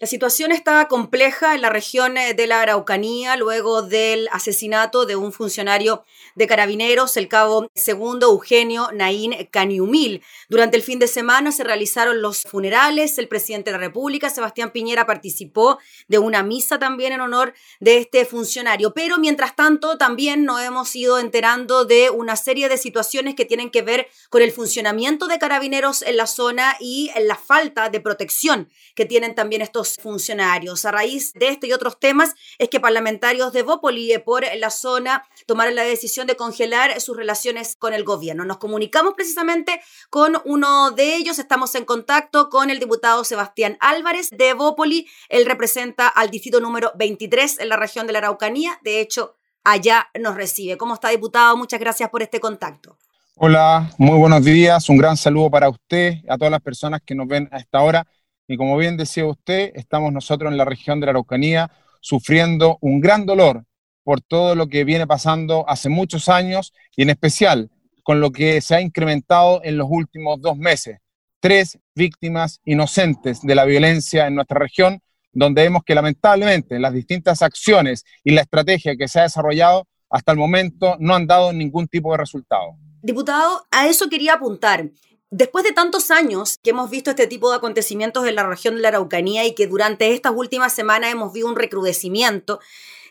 La situación está compleja en la región eh, de la Araucanía luego del asesinato de un funcionario de carabineros, el cabo segundo Eugenio Naín Caniumil. Durante el fin de semana se realizaron los funerales. El presidente de la República, Sebastián Piñera, participó de una misa también en honor de este funcionario. Pero mientras tanto, también nos hemos ido enterando de una serie de situaciones que tienen que ver con el funcionamiento de carabineros en la zona y la falta de protección que tienen también estos funcionarios. A raíz de este y otros temas es que parlamentarios de Bópoli eh, por la zona tomaron la decisión de congelar sus relaciones con el gobierno. Nos comunicamos precisamente con uno de ellos. Estamos en contacto con el diputado Sebastián Álvarez de Bópoli. Él representa al distrito número 23 en la región de la Araucanía. De hecho, allá nos recibe. ¿Cómo está, diputado? Muchas gracias por este contacto. Hola, muy buenos días. Un gran saludo para usted, a todas las personas que nos ven a esta hora. Y como bien decía usted, estamos nosotros en la región de la Araucanía sufriendo un gran dolor por todo lo que viene pasando hace muchos años y en especial con lo que se ha incrementado en los últimos dos meses. Tres víctimas inocentes de la violencia en nuestra región, donde vemos que lamentablemente las distintas acciones y la estrategia que se ha desarrollado hasta el momento no han dado ningún tipo de resultado. Diputado, a eso quería apuntar. Después de tantos años que hemos visto este tipo de acontecimientos en la región de la Araucanía y que durante estas últimas semanas hemos visto un recrudecimiento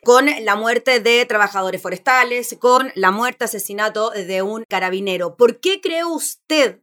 con la muerte de trabajadores forestales, con la muerte, asesinato de un carabinero. ¿Por qué cree usted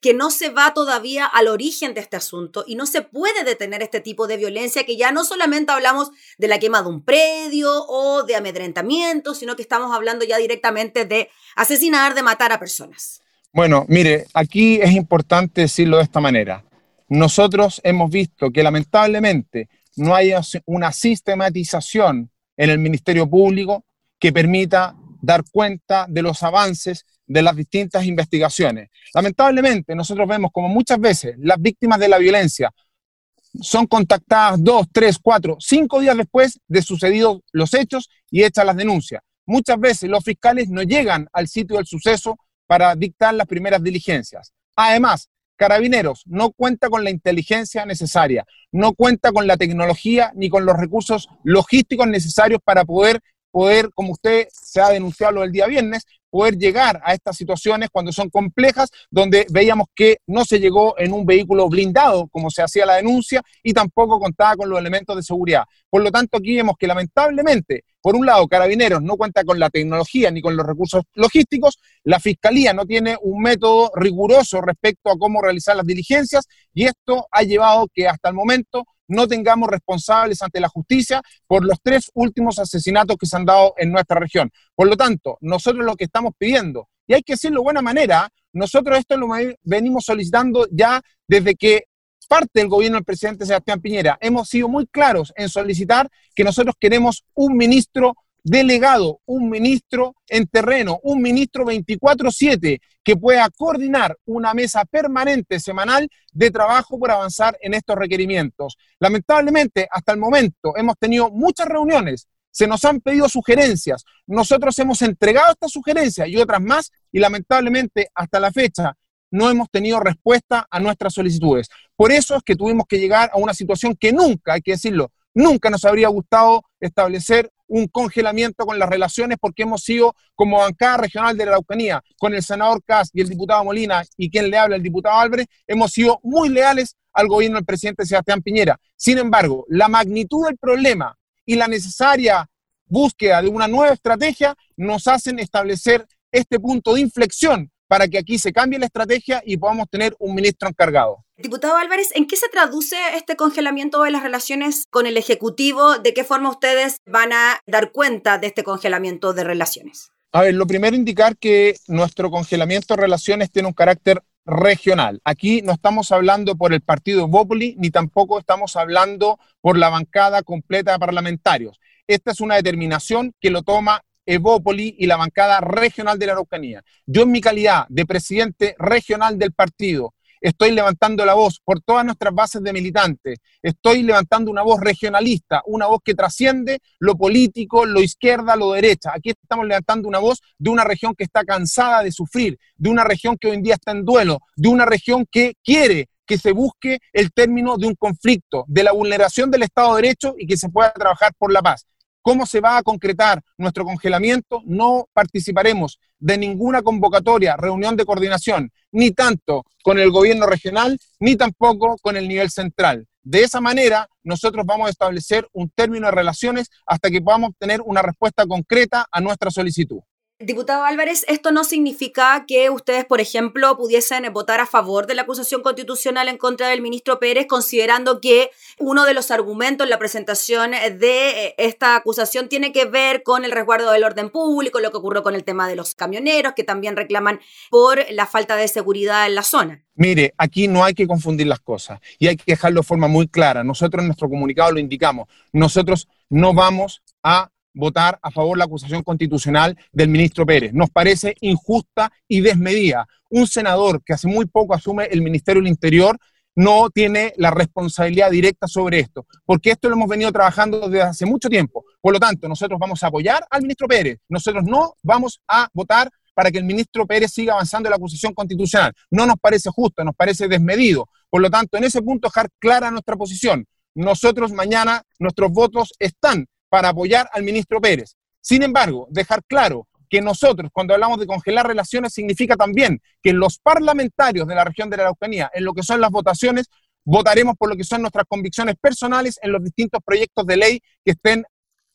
que no se va todavía al origen de este asunto y no se puede detener este tipo de violencia, que ya no solamente hablamos de la quema de un predio o de amedrentamiento, sino que estamos hablando ya directamente de asesinar, de matar a personas. Bueno, mire, aquí es importante decirlo de esta manera. Nosotros hemos visto que lamentablemente no hay una sistematización en el Ministerio Público que permita dar cuenta de los avances de las distintas investigaciones. Lamentablemente, nosotros vemos como muchas veces las víctimas de la violencia son contactadas dos, tres, cuatro, cinco días después de sucedidos los hechos y hechas las denuncias. Muchas veces los fiscales no llegan al sitio del suceso para dictar las primeras diligencias. Además, Carabineros no cuenta con la inteligencia necesaria, no cuenta con la tecnología ni con los recursos logísticos necesarios para poder, poder como usted se ha denunciado el día viernes, poder llegar a estas situaciones cuando son complejas, donde veíamos que no se llegó en un vehículo blindado, como se hacía la denuncia, y tampoco contaba con los elementos de seguridad. Por lo tanto, aquí vemos que lamentablemente, por un lado, Carabineros no cuenta con la tecnología ni con los recursos logísticos, la Fiscalía no tiene un método riguroso respecto a cómo realizar las diligencias, y esto ha llevado que hasta el momento no tengamos responsables ante la justicia por los tres últimos asesinatos que se han dado en nuestra región. Por lo tanto, nosotros lo que estamos pidiendo, y hay que decirlo de buena manera, nosotros esto lo venimos solicitando ya desde que parte del gobierno del presidente Sebastián Piñera. Hemos sido muy claros en solicitar que nosotros queremos un ministro delegado, un ministro en terreno, un ministro 24/7 que pueda coordinar una mesa permanente semanal de trabajo por avanzar en estos requerimientos. Lamentablemente, hasta el momento hemos tenido muchas reuniones, se nos han pedido sugerencias, nosotros hemos entregado estas sugerencias y otras más y lamentablemente hasta la fecha no hemos tenido respuesta a nuestras solicitudes. Por eso es que tuvimos que llegar a una situación que nunca, hay que decirlo, nunca nos habría gustado establecer un congelamiento con las relaciones porque hemos sido como bancada regional de la Araucanía, con el senador Cas y el diputado Molina y quien le habla, el diputado Álvarez, hemos sido muy leales al gobierno del presidente Sebastián Piñera. Sin embargo, la magnitud del problema y la necesaria búsqueda de una nueva estrategia nos hacen establecer este punto de inflexión para que aquí se cambie la estrategia y podamos tener un ministro encargado. Diputado Álvarez, ¿en qué se traduce este congelamiento de las relaciones con el Ejecutivo? ¿De qué forma ustedes van a dar cuenta de este congelamiento de relaciones? A ver, lo primero indicar que nuestro congelamiento de relaciones tiene un carácter regional. Aquí no estamos hablando por el partido Bópoli, ni tampoco estamos hablando por la bancada completa de parlamentarios. Esta es una determinación que lo toma Evópoli y la bancada regional de la Araucanía. Yo en mi calidad de presidente regional del partido, estoy levantando la voz por todas nuestras bases de militantes, estoy levantando una voz regionalista, una voz que trasciende lo político, lo izquierda, lo derecha. Aquí estamos levantando una voz de una región que está cansada de sufrir, de una región que hoy en día está en duelo, de una región que quiere que se busque el término de un conflicto, de la vulneración del Estado de Derecho y que se pueda trabajar por la paz. ¿Cómo se va a concretar nuestro congelamiento? No participaremos de ninguna convocatoria, reunión de coordinación, ni tanto con el gobierno regional, ni tampoco con el nivel central. De esa manera, nosotros vamos a establecer un término de relaciones hasta que podamos tener una respuesta concreta a nuestra solicitud. Diputado Álvarez, esto no significa que ustedes, por ejemplo, pudiesen votar a favor de la acusación constitucional en contra del ministro Pérez, considerando que uno de los argumentos en la presentación de eh, esta acusación tiene que ver con el resguardo del orden público, lo que ocurrió con el tema de los camioneros, que también reclaman por la falta de seguridad en la zona. Mire, aquí no hay que confundir las cosas y hay que dejarlo de forma muy clara. Nosotros en nuestro comunicado lo indicamos. Nosotros no vamos a votar a favor de la acusación constitucional del ministro Pérez. Nos parece injusta y desmedida. Un senador que hace muy poco asume el Ministerio del Interior no tiene la responsabilidad directa sobre esto, porque esto lo hemos venido trabajando desde hace mucho tiempo. Por lo tanto, nosotros vamos a apoyar al ministro Pérez. Nosotros no vamos a votar para que el ministro Pérez siga avanzando en la acusación constitucional. No nos parece justo, nos parece desmedido. Por lo tanto, en ese punto dejar clara nuestra posición. Nosotros mañana, nuestros votos están para apoyar al ministro Pérez. Sin embargo, dejar claro que nosotros, cuando hablamos de congelar relaciones, significa también que los parlamentarios de la región de la Araucanía, en lo que son las votaciones, votaremos por lo que son nuestras convicciones personales en los distintos proyectos de ley que estén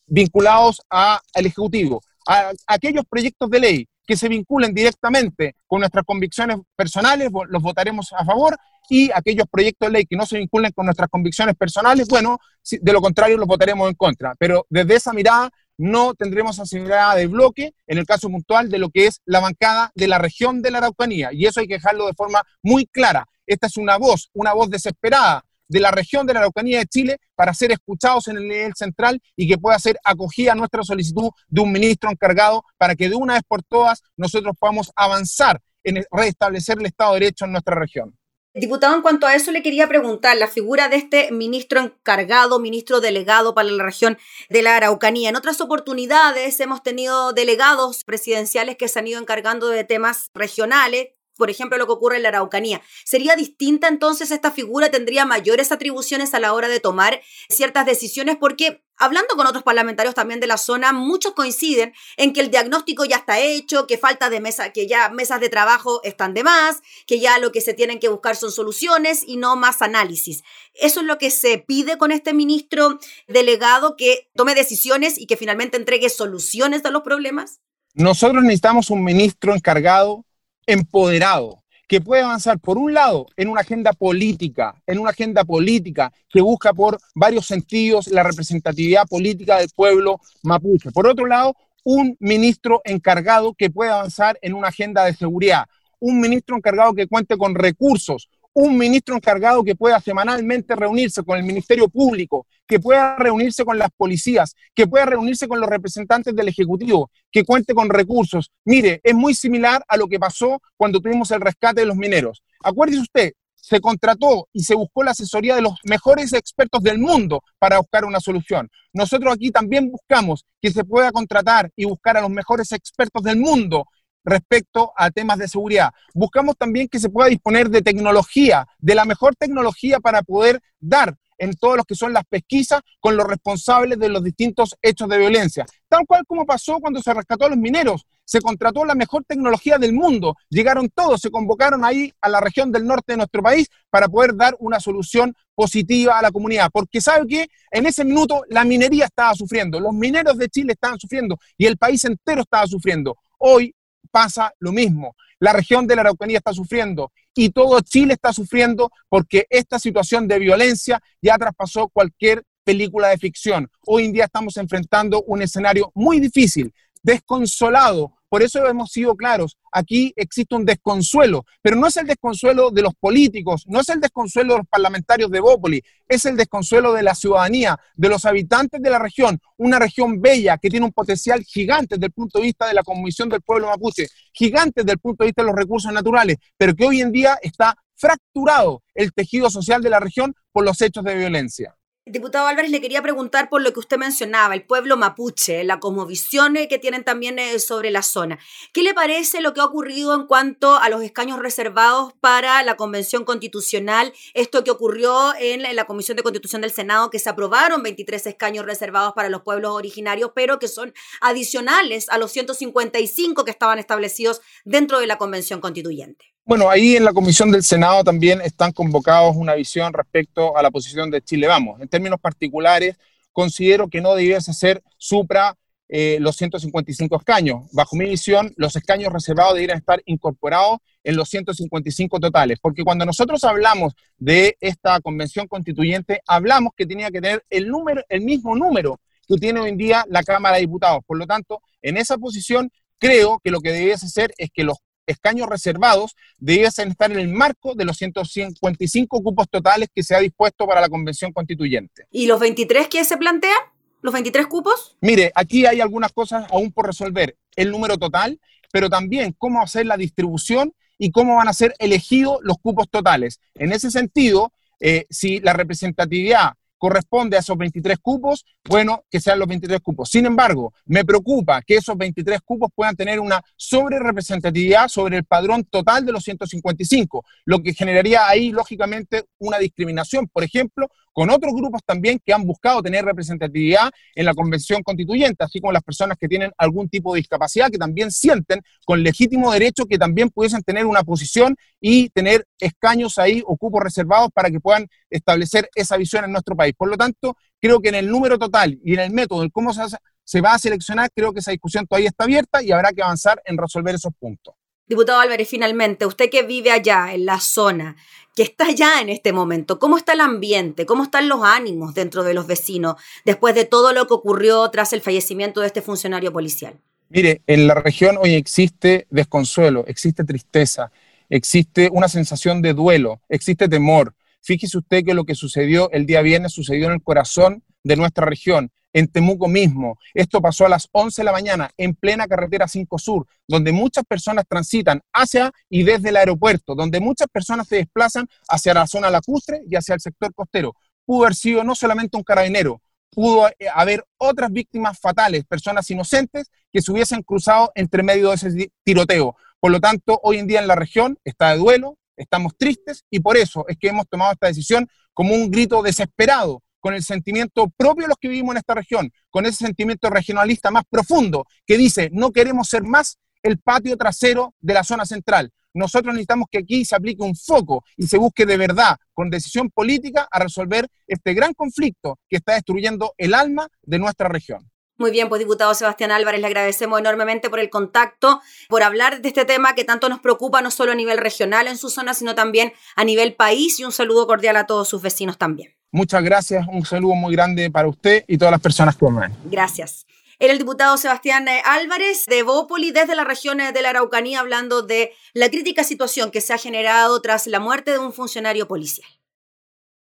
vinculados al Ejecutivo. A, aquellos proyectos de ley que se vinculen directamente con nuestras convicciones personales, los votaremos a favor, y aquellos proyectos de ley que no se vinculen con nuestras convicciones personales, bueno, de lo contrario los votaremos en contra. Pero desde esa mirada no tendremos asamblea de bloque en el caso puntual de lo que es la bancada de la región de la Araucanía. Y eso hay que dejarlo de forma muy clara. Esta es una voz, una voz desesperada de la región de la Araucanía de Chile para ser escuchados en el nivel central y que pueda ser acogida nuestra solicitud de un ministro encargado para que de una vez por todas nosotros podamos avanzar en restablecer el Estado de Derecho en nuestra región. Diputado, en cuanto a eso le quería preguntar, la figura de este ministro encargado, ministro delegado para la región de la Araucanía. En otras oportunidades hemos tenido delegados presidenciales que se han ido encargando de temas regionales, por ejemplo, lo que ocurre en la Araucanía. ¿Sería distinta entonces esta figura? ¿Tendría mayores atribuciones a la hora de tomar ciertas decisiones? Porque hablando con otros parlamentarios también de la zona, muchos coinciden en que el diagnóstico ya está hecho, que falta de mesa, que ya mesas de trabajo están de más, que ya lo que se tienen que buscar son soluciones y no más análisis. Eso es lo que se pide con este ministro delegado que tome decisiones y que finalmente entregue soluciones a los problemas. Nosotros necesitamos un ministro encargado empoderado, que puede avanzar, por un lado, en una agenda política, en una agenda política que busca por varios sentidos la representatividad política del pueblo mapuche. Por otro lado, un ministro encargado que puede avanzar en una agenda de seguridad, un ministro encargado que cuente con recursos, un ministro encargado que pueda semanalmente reunirse con el Ministerio Público, que pueda reunirse con las policías, que pueda reunirse con los representantes del Ejecutivo, que cuente con recursos. Mire, es muy similar a lo que pasó cuando tuvimos el rescate de los mineros. Acuérdese usted, se contrató y se buscó la asesoría de los mejores expertos del mundo para buscar una solución. Nosotros aquí también buscamos que se pueda contratar y buscar a los mejores expertos del mundo respecto a temas de seguridad. Buscamos también que se pueda disponer de tecnología, de la mejor tecnología para poder dar en todos los que son las pesquisas con los responsables de los distintos hechos de violencia. Tal cual como pasó cuando se rescató a los mineros. Se contrató la mejor tecnología del mundo. Llegaron todos, se convocaron ahí a la región del norte de nuestro país para poder dar una solución positiva a la comunidad. Porque sabe que en ese minuto la minería estaba sufriendo, los mineros de Chile estaban sufriendo y el país entero estaba sufriendo. Hoy pasa lo mismo. La región de la Araucanía está sufriendo y todo Chile está sufriendo porque esta situación de violencia ya traspasó cualquier película de ficción. Hoy en día estamos enfrentando un escenario muy difícil, desconsolado por eso hemos sido claros, aquí existe un desconsuelo, pero no es el desconsuelo de los políticos, no es el desconsuelo de los parlamentarios de Bópoli, es el desconsuelo de la ciudadanía, de los habitantes de la región, una región bella que tiene un potencial gigante desde el punto de vista de la Comisión del Pueblo Mapuche, gigante desde el punto de vista de los recursos naturales, pero que hoy en día está fracturado el tejido social de la región por los hechos de violencia. Diputado Álvarez, le quería preguntar por lo que usted mencionaba, el pueblo mapuche, la cosmovisión que tienen también eh, sobre la zona. ¿Qué le parece lo que ha ocurrido en cuanto a los escaños reservados para la Convención Constitucional? Esto que ocurrió en la Comisión de Constitución del Senado, que se aprobaron 23 escaños reservados para los pueblos originarios, pero que son adicionales a los 155 que estaban establecidos dentro de la Convención Constituyente. Bueno, ahí en la comisión del Senado también están convocados una visión respecto a la posición de Chile Vamos. En términos particulares, considero que no debiese ser supra eh, los 155 escaños. Bajo mi visión, los escaños reservados deberían estar incorporados en los 155 totales, porque cuando nosotros hablamos de esta convención constituyente, hablamos que tenía que tener el, número, el mismo número que tiene hoy en día la Cámara de Diputados. Por lo tanto, en esa posición creo que lo que debiese ser es que los escaños reservados debiesen estar en el marco de los 155 cupos totales que se ha dispuesto para la convención constituyente. ¿Y los 23 que se plantean? ¿Los 23 cupos? Mire, aquí hay algunas cosas aún por resolver. El número total, pero también cómo hacer la distribución y cómo van a ser elegidos los cupos totales. En ese sentido, eh, si la representatividad corresponde a esos 23 cupos, bueno, que sean los 23 cupos. Sin embargo, me preocupa que esos 23 cupos puedan tener una sobre representatividad sobre el padrón total de los 155, lo que generaría ahí, lógicamente, una discriminación, por ejemplo, con otros grupos también que han buscado tener representatividad en la convención constituyente, así como las personas que tienen algún tipo de discapacidad, que también sienten con legítimo derecho que también pudiesen tener una posición y tener escaños ahí o cupos reservados para que puedan establecer esa visión en nuestro país. Por lo tanto, creo que en el número total y en el método, en cómo se, se va a seleccionar, creo que esa discusión todavía está abierta y habrá que avanzar en resolver esos puntos. Diputado Álvarez, finalmente, usted que vive allá, en la zona, que está allá en este momento, ¿cómo está el ambiente? ¿Cómo están los ánimos dentro de los vecinos después de todo lo que ocurrió tras el fallecimiento de este funcionario policial? Mire, en la región hoy existe desconsuelo, existe tristeza, existe una sensación de duelo, existe temor. Fíjese usted que lo que sucedió el día viernes sucedió en el corazón de nuestra región en Temuco mismo. Esto pasó a las 11 de la mañana en plena carretera 5 Sur, donde muchas personas transitan hacia y desde el aeropuerto, donde muchas personas se desplazan hacia la zona lacustre y hacia el sector costero. Pudo haber sido no solamente un carabinero, pudo eh, haber otras víctimas fatales, personas inocentes que se hubiesen cruzado entre medio de ese tiroteo. Por lo tanto, hoy en día en la región está de duelo, estamos tristes y por eso es que hemos tomado esta decisión como un grito desesperado con el sentimiento propio de los que vivimos en esta región, con ese sentimiento regionalista más profundo que dice, no queremos ser más el patio trasero de la zona central. Nosotros necesitamos que aquí se aplique un foco y se busque de verdad, con decisión política, a resolver este gran conflicto que está destruyendo el alma de nuestra región. Muy bien, pues diputado Sebastián Álvarez, le agradecemos enormemente por el contacto, por hablar de este tema que tanto nos preocupa, no solo a nivel regional en su zona, sino también a nivel país y un saludo cordial a todos sus vecinos también. Muchas gracias, un saludo muy grande para usted y todas las personas que ven. Gracias. Era el diputado Sebastián eh, Álvarez de Bópoli desde las regiones de la Araucanía hablando de la crítica situación que se ha generado tras la muerte de un funcionario policial.